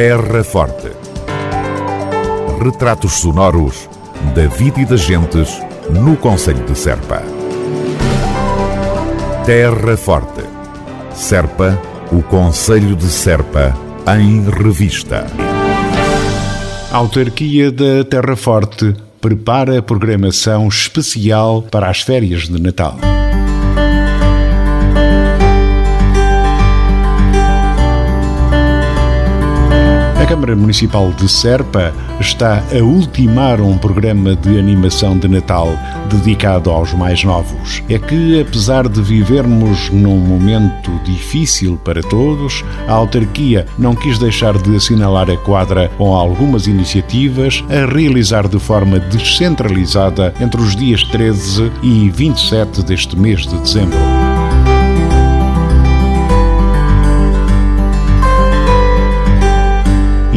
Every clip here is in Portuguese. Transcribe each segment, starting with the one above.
Terra Forte. Retratos sonoros da vida e das gentes no Conselho de Serpa. Terra Forte. Serpa, o Conselho de Serpa, em revista. A autarquia da Terra Forte prepara a programação especial para as férias de Natal. Câmara Municipal de Serpa está a ultimar um programa de animação de Natal dedicado aos mais novos. É que, apesar de vivermos num momento difícil para todos, a autarquia não quis deixar de assinalar a quadra com algumas iniciativas a realizar de forma descentralizada entre os dias 13 e 27 deste mês de dezembro.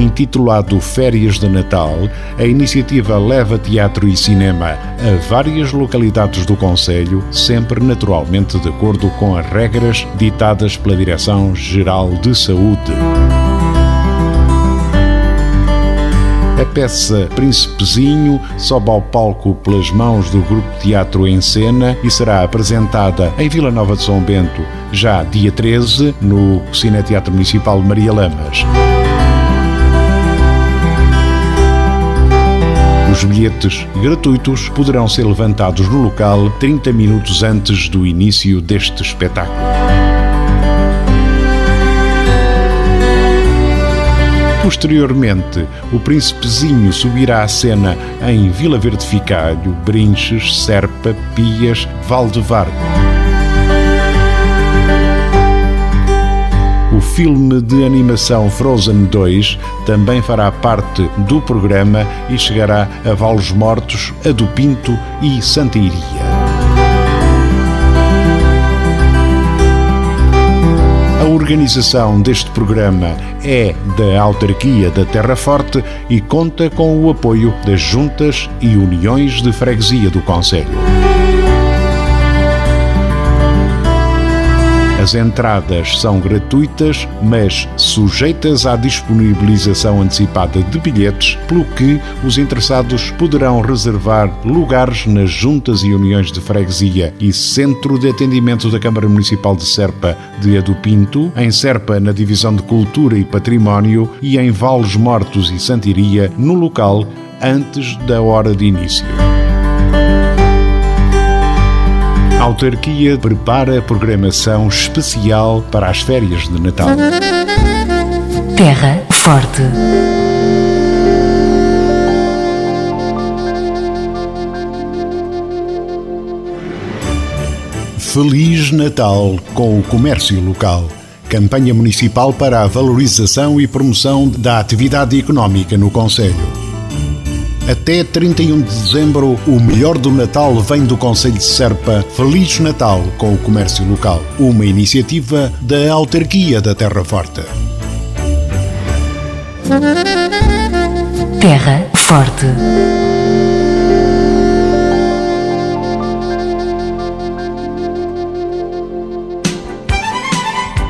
Intitulado Férias de Natal, a iniciativa leva teatro e cinema a várias localidades do Conselho, sempre naturalmente de acordo com as regras ditadas pela Direção-Geral de Saúde. A peça Príncipezinho sobe ao palco pelas mãos do Grupo Teatro em Cena e será apresentada em Vila Nova de São Bento, já dia 13, no Cineteatro Municipal Maria Lamas. Bilhetes gratuitos poderão ser levantados no local 30 minutos antes do início deste espetáculo. Posteriormente, o príncipezinho subirá à cena em Vila Verde Ficalho, Brinches, Serpa, Pias, Valdevargo. Filme de animação Frozen 2 também fará parte do programa e chegará a Valos Mortos, a do Pinto e Santa Iria. A organização deste programa é da autarquia da Terra Forte e conta com o apoio das juntas e uniões de freguesia do Conselho. As entradas são gratuitas, mas sujeitas à disponibilização antecipada de bilhetes, pelo que os interessados poderão reservar lugares nas juntas e uniões de freguesia e Centro de Atendimento da Câmara Municipal de Serpa de Adupinto, em Serpa na Divisão de Cultura e Património e em Vales Mortos e Santiria, no local antes da hora de início. A autarquia prepara programação especial para as férias de Natal. Terra Forte. Feliz Natal com o comércio local. Campanha municipal para a valorização e promoção da atividade económica no Conselho. Até 31 de dezembro, o melhor do Natal vem do Conselho de Serpa. Feliz Natal com o comércio local. Uma iniciativa da autarquia da Terra Forte. Terra Forte.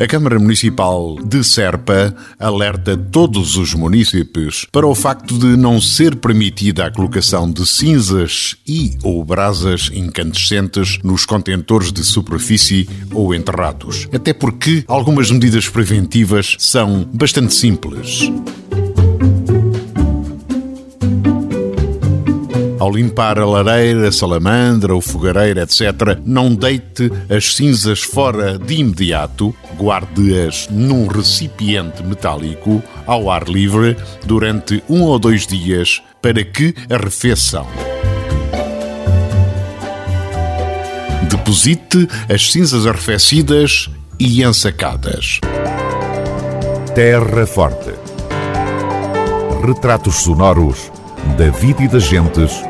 A Câmara Municipal de Serpa alerta todos os municípios para o facto de não ser permitida a colocação de cinzas e ou brasas incandescentes nos contentores de superfície ou enterrados. Até porque algumas medidas preventivas são bastante simples. Ao limpar a lareira, a salamandra, o fogareiro, etc., não deite as cinzas fora de imediato, guarde-as num recipiente metálico ao ar livre durante um ou dois dias para que arrefeçam. deposite as cinzas arrefecidas e ensacadas. Terra Forte. Retratos sonoros da vida e das gentes